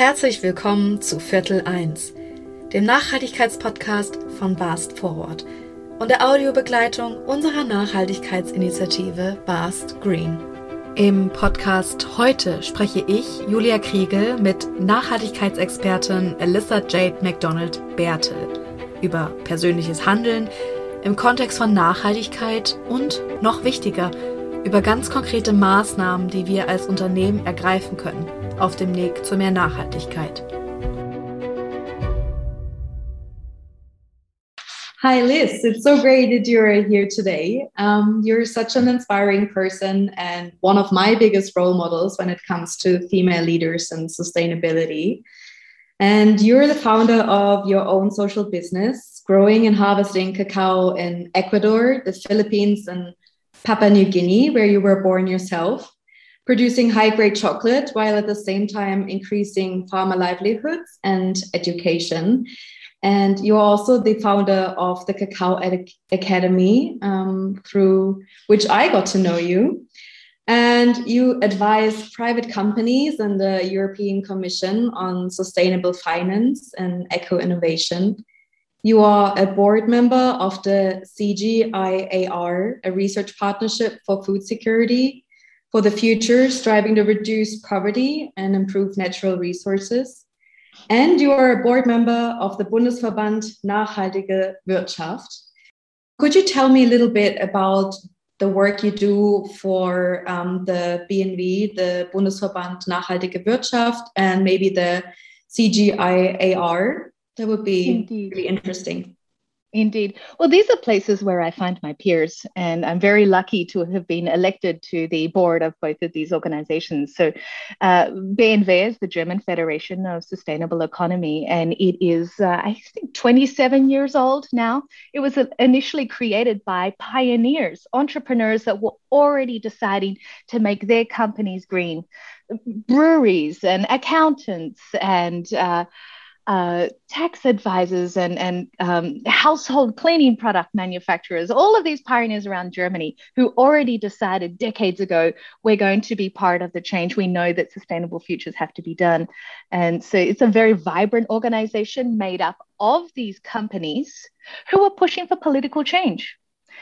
Herzlich willkommen zu Viertel 1, dem Nachhaltigkeitspodcast von Bast Forward und der Audiobegleitung unserer Nachhaltigkeitsinitiative Bast Green. Im Podcast heute spreche ich, Julia Kriegel, mit Nachhaltigkeitsexpertin Alyssa Jade McDonald Bertel über persönliches Handeln im Kontext von Nachhaltigkeit und, noch wichtiger, über ganz konkrete Maßnahmen, die wir als Unternehmen ergreifen können auf dem Weg zu mehr Nachhaltigkeit. Hi, Lyss. It's so great that you're here today. Um, you're such an inspiring person and one of my biggest role models when it comes to female leaders and sustainability. And you're the founder of your own social business, growing and harvesting cacao in Ecuador, the Philippines, and Papua New Guinea, where you were born yourself producing high grade chocolate while at the same time increasing farmer livelihoods and education. And you're also the founder of the Cacao Academy, um, through which I got to know you. And you advise private companies and the European Commission on sustainable finance and eco innovation. You are a board member of the CGIAR, a research partnership for food security, for the future, striving to reduce poverty and improve natural resources. And you are a board member of the Bundesverband Nachhaltige Wirtschaft. Could you tell me a little bit about the work you do for um, the BNW, the Bundesverband Nachhaltige Wirtschaft, and maybe the CGIAR? That would be Indeed. really interesting. Indeed. Well, these are places where I find my peers, and I'm very lucky to have been elected to the board of both of these organizations. So, uh, BNW is the German Federation of Sustainable Economy, and it is, uh, I think, 27 years old now. It was initially created by pioneers, entrepreneurs that were already deciding to make their companies green, breweries and accountants and uh, uh, tax advisors and, and um, household cleaning product manufacturers, all of these pioneers around Germany who already decided decades ago we're going to be part of the change. We know that sustainable futures have to be done. And so it's a very vibrant organization made up of these companies who are pushing for political change.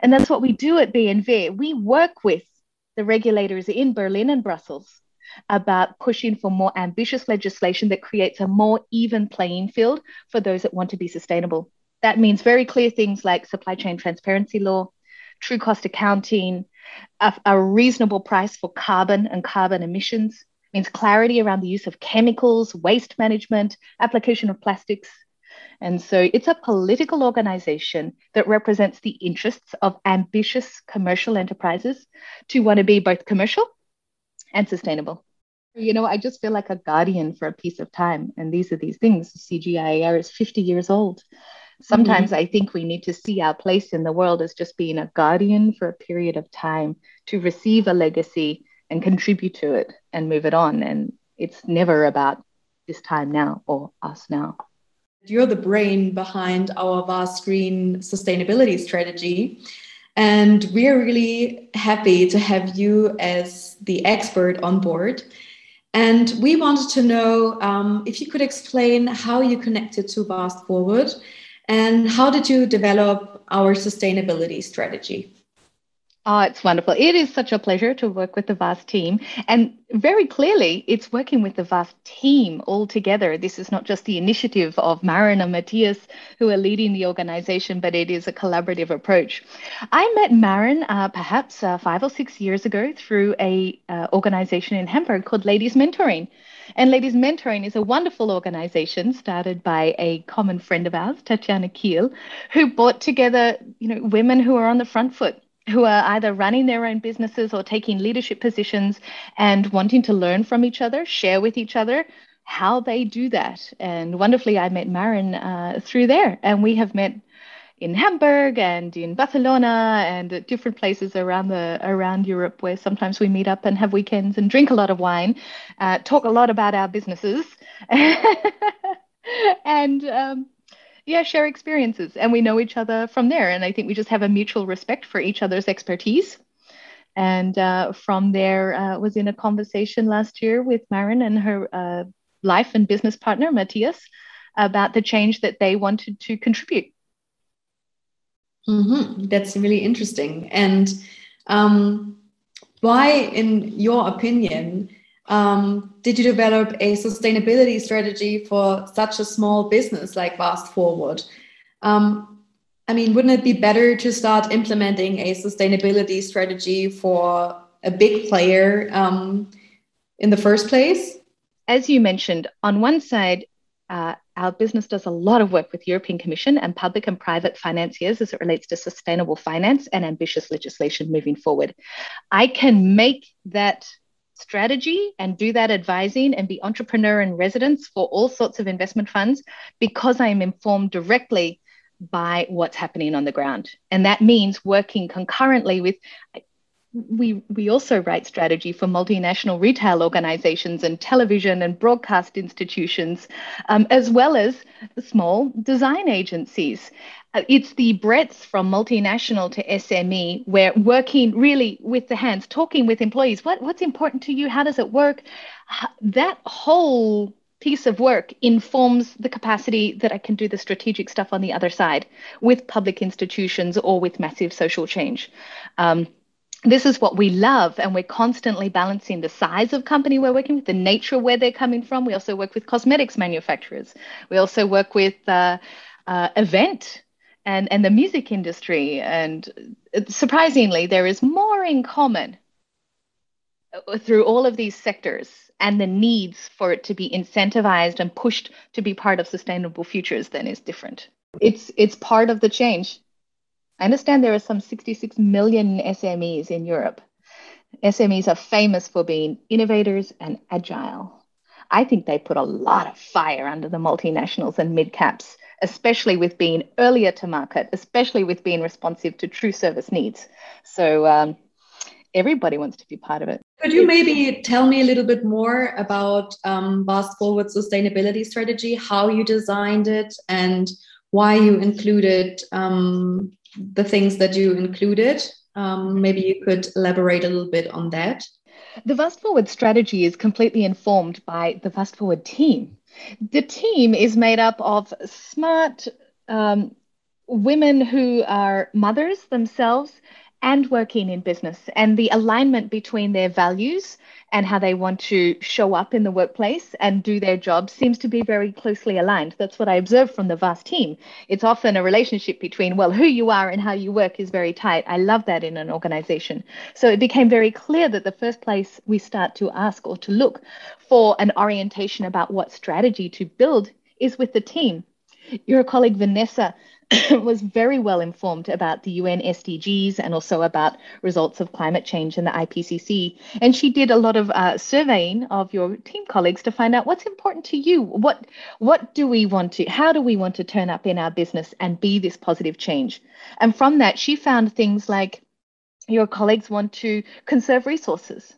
And that's what we do at BNW. We work with the regulators in Berlin and Brussels about pushing for more ambitious legislation that creates a more even playing field for those that want to be sustainable. That means very clear things like supply chain transparency law, true cost accounting, a, a reasonable price for carbon and carbon emissions, means clarity around the use of chemicals, waste management, application of plastics. And so it's a political organization that represents the interests of ambitious commercial enterprises to want to be both commercial and sustainable. You know, I just feel like a guardian for a piece of time. And these are these things. CGIAR is 50 years old. Sometimes mm-hmm. I think we need to see our place in the world as just being a guardian for a period of time to receive a legacy and contribute to it and move it on. And it's never about this time now or us now. You're the brain behind our vast green sustainability strategy. And we're really happy to have you as the expert on board. And we wanted to know um, if you could explain how you connected to Vast Forward and how did you develop our sustainability strategy? Oh, it's wonderful. It is such a pleasure to work with the VAST team. And very clearly, it's working with the VAST team all together. This is not just the initiative of Maren and Matthias who are leading the organization, but it is a collaborative approach. I met Maren uh, perhaps uh, five or six years ago through a uh, organization in Hamburg called Ladies Mentoring. And Ladies Mentoring is a wonderful organization started by a common friend of ours, Tatiana Kiel, who brought together, you know, women who are on the front foot who are either running their own businesses or taking leadership positions and wanting to learn from each other, share with each other how they do that. And wonderfully, I met Maren uh, through there, and we have met in Hamburg and in Barcelona and at different places around the around Europe where sometimes we meet up and have weekends and drink a lot of wine, uh, talk a lot about our businesses, and um, yeah, share experiences. And we know each other from there. And I think we just have a mutual respect for each other's expertise. And uh, from there, uh, was in a conversation last year with Maren and her uh, life and business partner, Matthias, about the change that they wanted to contribute. Mm-hmm. That's really interesting. And um, why, in your opinion, um, did you develop a sustainability strategy for such a small business like Vast Forward? Um, I mean, wouldn't it be better to start implementing a sustainability strategy for a big player um, in the first place? As you mentioned, on one side, uh, our business does a lot of work with European Commission and public and private financiers as it relates to sustainable finance and ambitious legislation moving forward. I can make that strategy and do that advising and be entrepreneur in residence for all sorts of investment funds because I am informed directly by what's happening on the ground. And that means working concurrently with we we also write strategy for multinational retail organizations and television and broadcast institutions, um, as well as small design agencies. Uh, it's the breadth from multinational to SME where working really with the hands, talking with employees. What, what's important to you? How does it work? That whole piece of work informs the capacity that I can do the strategic stuff on the other side with public institutions or with massive social change. Um, this is what we love and we're constantly balancing the size of company we're working with the nature where they're coming from. We also work with cosmetics manufacturers. We also work with uh, uh, event and, and the music industry. And surprisingly there is more in common uh, through all of these sectors and the needs for it to be incentivized and pushed to be part of sustainable futures than is different. It's it's part of the change I understand there are some 66 million SMEs in Europe. SMEs are famous for being innovators and agile. I think they put a lot of fire under the multinationals and mid caps, especially with being earlier to market, especially with being responsive to true service needs. So um, everybody wants to be part of it. Could you maybe tell me a little bit more about um, Vast Forward sustainability strategy, how you designed it, and why you included um, the things that you included. Um, maybe you could elaborate a little bit on that. The Vast Forward strategy is completely informed by the Vast Forward team. The team is made up of smart um, women who are mothers themselves and working in business, and the alignment between their values and how they want to show up in the workplace and do their job seems to be very closely aligned. That's what I observe from the vast team. It's often a relationship between, well, who you are and how you work is very tight. I love that in an organization. So it became very clear that the first place we start to ask or to look for an orientation about what strategy to build is with the team. Your colleague Vanessa was very well informed about the UN SDGs and also about results of climate change in the IPCC. And she did a lot of uh, surveying of your team colleagues to find out what's important to you. What what do we want to? How do we want to turn up in our business and be this positive change? And from that, she found things like your colleagues want to conserve resources.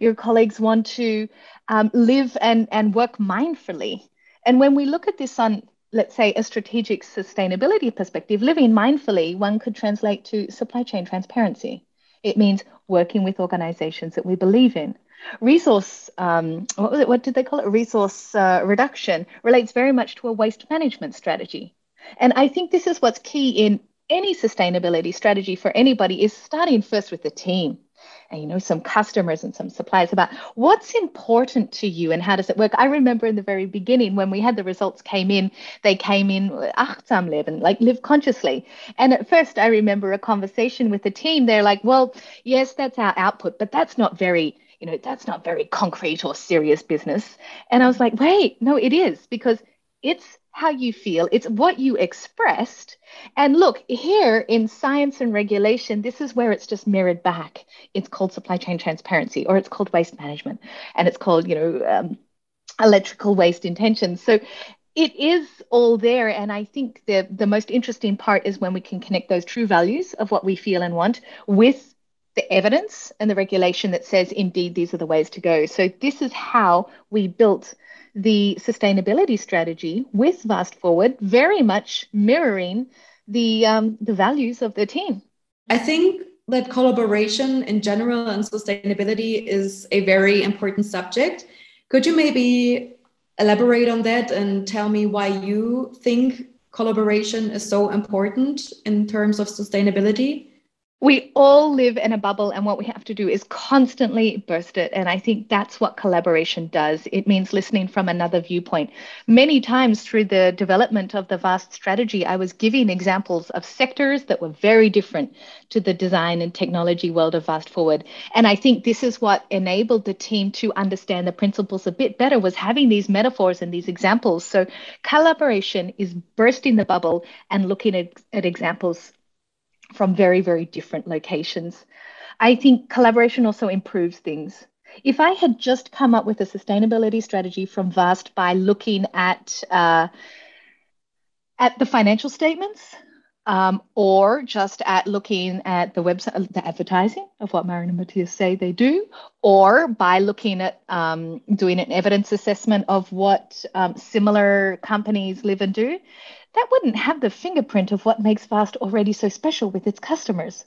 Your colleagues want to um, live and, and work mindfully. And when we look at this on let's say, a strategic sustainability perspective, living mindfully, one could translate to supply chain transparency. It means working with organizations that we believe in. Resource, um, what was it? What did they call it? Resource uh, reduction relates very much to a waste management strategy. And I think this is what's key in any sustainability strategy for anybody is starting first with the team Uh, you know some customers and some suppliers about what's important to you and how does it work. I remember in the very beginning when we had the results came in they came in achtsam leben like live consciously. And at first i remember a conversation with the team. They're like well yes that's our output but that's not very you know that's not very concrete or serious business. And i was like wait no it is because it's how you feel, it's what you expressed. And look, here in science and regulation, this is where it's just mirrored back. It's called supply chain transparency, or it's called waste management, and it's called, you know, um, electrical waste intentions. So it is all there. And I think the, the most interesting part is when we can connect those true values of what we feel and want with the evidence and the regulation that says, indeed, these are the ways to go. So this is how we built the sustainability strategy with Vast Forward, very much mirroring the um, the values of the team. I think that collaboration in general and sustainability is a very important subject. Could you maybe elaborate on that and tell me why you think collaboration is so important in terms of sustainability? We all live in a bubble and what we have to do is constantly burst it. And i think that's what collaboration does. It means listening from another viewpoint. Many times through the development of the vast strategy i was giving examples of sectors that were very different to the design and technology world of vast forward. And i think this is what enabled the team to understand the principles a bit better was having these metaphors and these examples. So collaboration is bursting the bubble and looking at, at examples from very, very different locations. I think collaboration also improves things. If I had just come up with a sustainability strategy from VAST by looking at uh, at the financial statements, um, or just at looking at the website, the advertising of what Maren and Matthias say they do, or by looking at um, doing an evidence assessment of what um, similar companies live and do, that wouldn't have the fingerprint of what makes Vast already so special with its customers,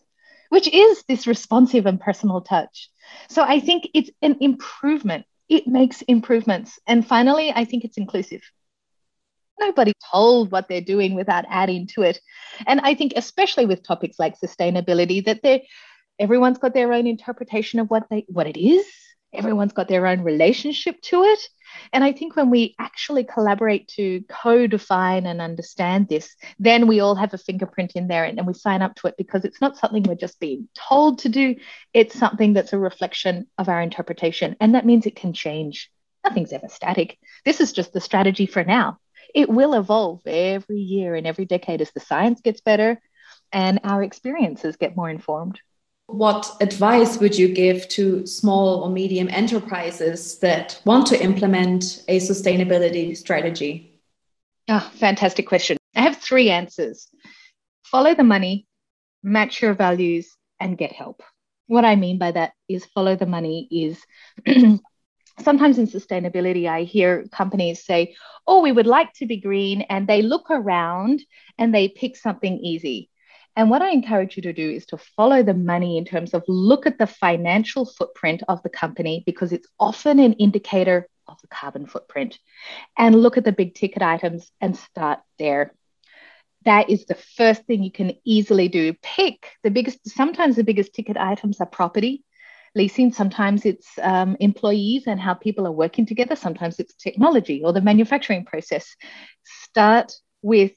which is this responsive and personal touch. So I think it's an improvement. It makes improvements. And finally, I think it's inclusive. Nobody told what they're doing without adding to it. And I think, especially with topics like sustainability, that they everyone's got their own interpretation of what they what it is. Everyone's got their own relationship to it. And I think when we actually collaborate to co define and understand this, then we all have a fingerprint in there and, and we sign up to it because it's not something we're just being told to do. It's something that's a reflection of our interpretation. And that means it can change. Nothing's ever static. This is just the strategy for now. It will evolve every year and every decade as the science gets better and our experiences get more informed. What advice would you give to small or medium enterprises that want to implement a sustainability strategy? Oh, fantastic question. I have three answers follow the money, match your values, and get help. What I mean by that is follow the money is sometimes in sustainability, I hear companies say, Oh, we would like to be green. And they look around and they pick something easy. And what I encourage you to do is to follow the money in terms of look at the financial footprint of the company because it's often an indicator of the carbon footprint and look at the big ticket items and start there. That is the first thing you can easily do. Pick the biggest, sometimes the biggest ticket items are property, leasing, sometimes it's um, employees and how people are working together, sometimes it's technology or the manufacturing process. Start with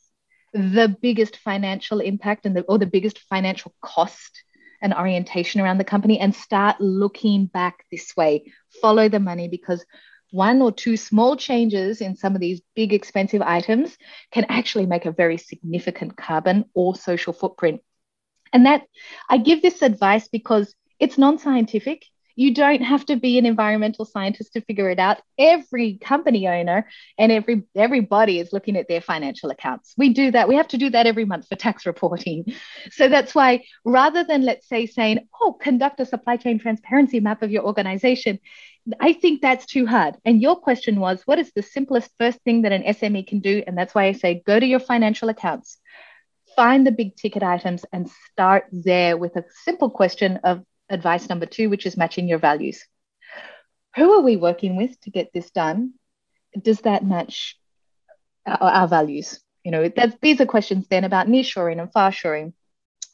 the biggest financial impact and the, or the biggest financial cost and orientation around the company and start looking back this way. Follow the money because one or two small changes in some of these big expensive items can actually make a very significant carbon or social footprint. And that I give this advice because it's non scientific. You don't have to be an environmental scientist to figure it out. Every company owner and every everybody is looking at their financial accounts. We do that. We have to do that every month for tax reporting. So that's why rather than let's say saying, "Oh, conduct a supply chain transparency map of your organization," I think that's too hard. And your question was, what is the simplest first thing that an SME can do? And that's why I say go to your financial accounts find the big ticket items and start there with a simple question of advice number two, which is matching your values. Who are we working with to get this done? Does that match our, our values? You know, that, these are questions then about nearshoring and farshoring.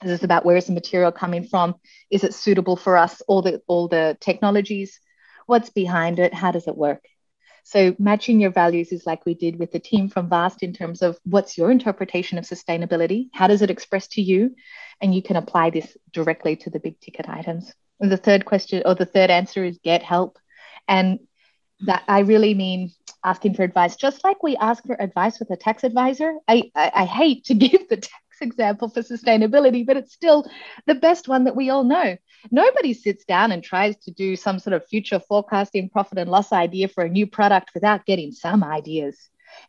This is about where is the material coming from? Is it suitable for us? All the all the technologies. What's behind it? How does it work? So matching your values is like we did with the team from Vast in terms of what's your interpretation of sustainability? How does it express to you? And you can apply this directly to the big ticket items. And the third question or the third answer is get help. And that I really mean asking for advice, just like we ask for advice with a tax advisor. I, I, I hate to give the tax example for sustainability, but it's still the best one that we all know. Nobody sits down and tries to do some sort of future forecasting profit and loss idea for a new product without getting some ideas.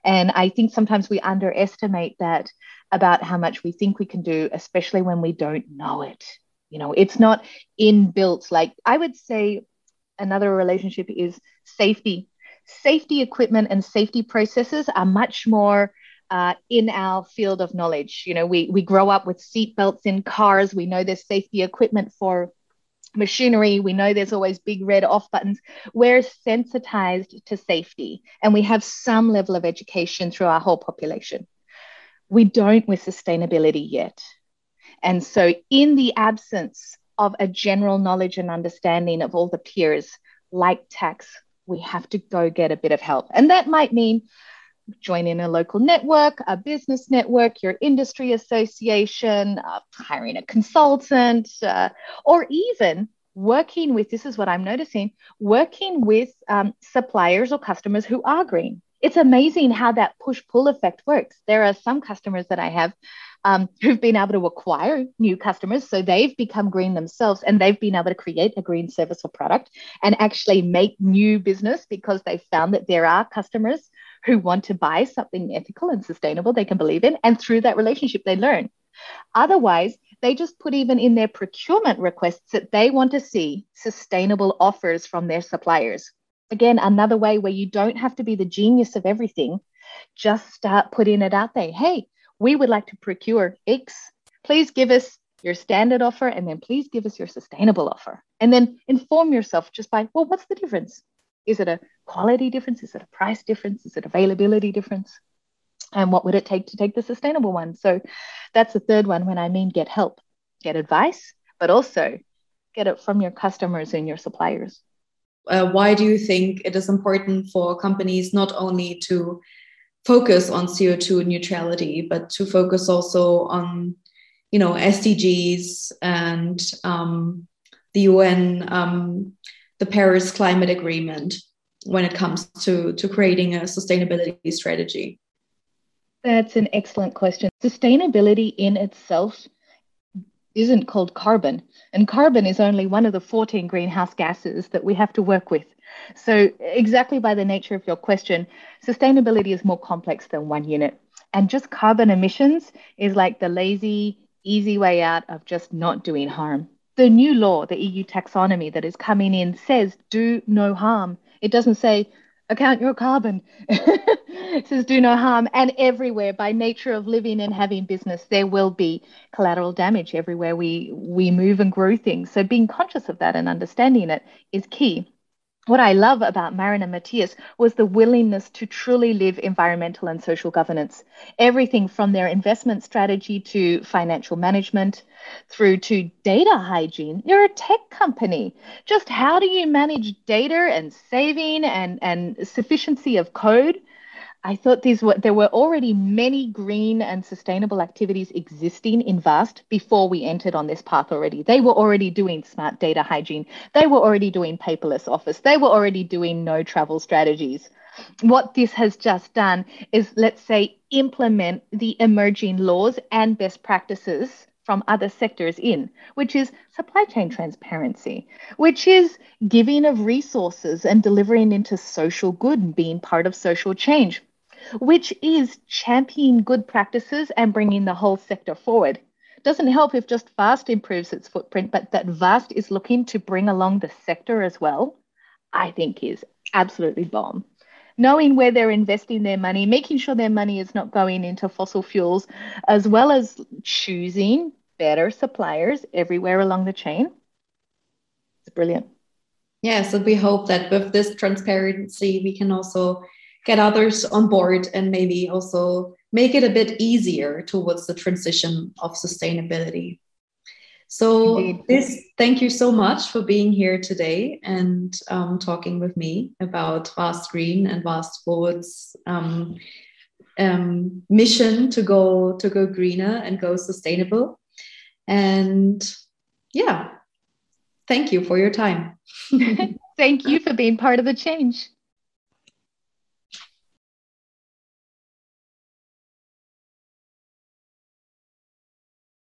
And I think sometimes we underestimate that about how much we think we can do, especially when we don't know it. You know, it's not inbuilt. Like I would say, another relationship is safety. Safety equipment and safety processes are much more uh, in our field of knowledge. You know, we we grow up with seat belts in cars. We know there's safety equipment for machinery. We know there's always big red off buttons. We're sensitized to safety and we have some level of education through our whole population. We don't with sustainability yet. And so, in the absence of a general knowledge and understanding of all the peers, like tax, we have to go get a bit of help. And that might mean joining a local network, a business network, your industry association, uh, hiring a consultant, uh, or even working with this is what I'm noticing working with um, suppliers or customers who are green. It's amazing how that push pull effect works. There are some customers that I have um, who've been able to acquire new customers. So they've become green themselves and they've been able to create a green service or product and actually make new business because they found that there are customers who want to buy something ethical and sustainable they can believe in. And through that relationship, they learn. Otherwise, they just put even in their procurement requests that they want to see sustainable offers from their suppliers. Again, another way where you don't have to be the genius of everything, just start putting it out there. Hey, we would like to procure X. Please give us your standard offer and then please give us your sustainable offer. And then inform yourself just by, well, what's the difference? Is it a quality difference? Is it a price difference? Is it availability difference? And what would it take to take the sustainable one? So that's the third one when I mean get help, get advice, but also get it from your customers and your suppliers. Uh, why do you think it is important for companies not only to focus on CO2 neutrality, but to focus also on, you know, SDGs and um, the UN um, the Paris Climate Agreement when it comes to, to creating a sustainability strategy? That's an excellent question. Sustainability in itself isn't called carbon, and carbon is only one of the 14 greenhouse gases that we have to work with. So, exactly by the nature of your question, sustainability is more complex than one unit. And just carbon emissions is like the lazy, easy way out of just not doing harm the new law, the EU taxonomy that is coming in, says do no harm. It doesn't say account your carbon. it says do no harm. And everywhere, by nature of living and having business, there will be collateral damage everywhere we we move and grow things. So being conscious of that and understanding it is key what I love about Maren and Matthias was the willingness to truly live environmental and social governance. Everything from their investment strategy to financial management through to data hygiene. You're a tech company. Just how do you manage data and saving and, and sufficiency of code? I thought these were there were already many green and sustainable activities existing in Vast before we entered on this path already. They were already doing smart data hygiene. They were already doing paperless office. They were already doing no travel strategies. What this has just done is let's say implement the emerging laws and best practices from other sectors in, which is supply chain transparency, which is giving of resources and delivering into social good and being part of social change which is championing good practices and bringing the whole sector forward. Doesn't help if just Vast improves its footprint, but that Vast is looking to bring along the sector as well, I think is absolutely bomb. Knowing where they're investing their money, making sure their money is not going into fossil fuels, as well as choosing better suppliers everywhere along the chain. It's brilliant. Yes, and we hope that with this transparency, we can also get others on board and maybe also make it a bit easier towards the transition of sustainability. So, Indeed. this thank you so much for being here today and um, talking with me about Vast Green and Vast Forward's um, um, mission to go to go greener and go sustainable. And yeah, thank you for your time. thank you for being part of the change.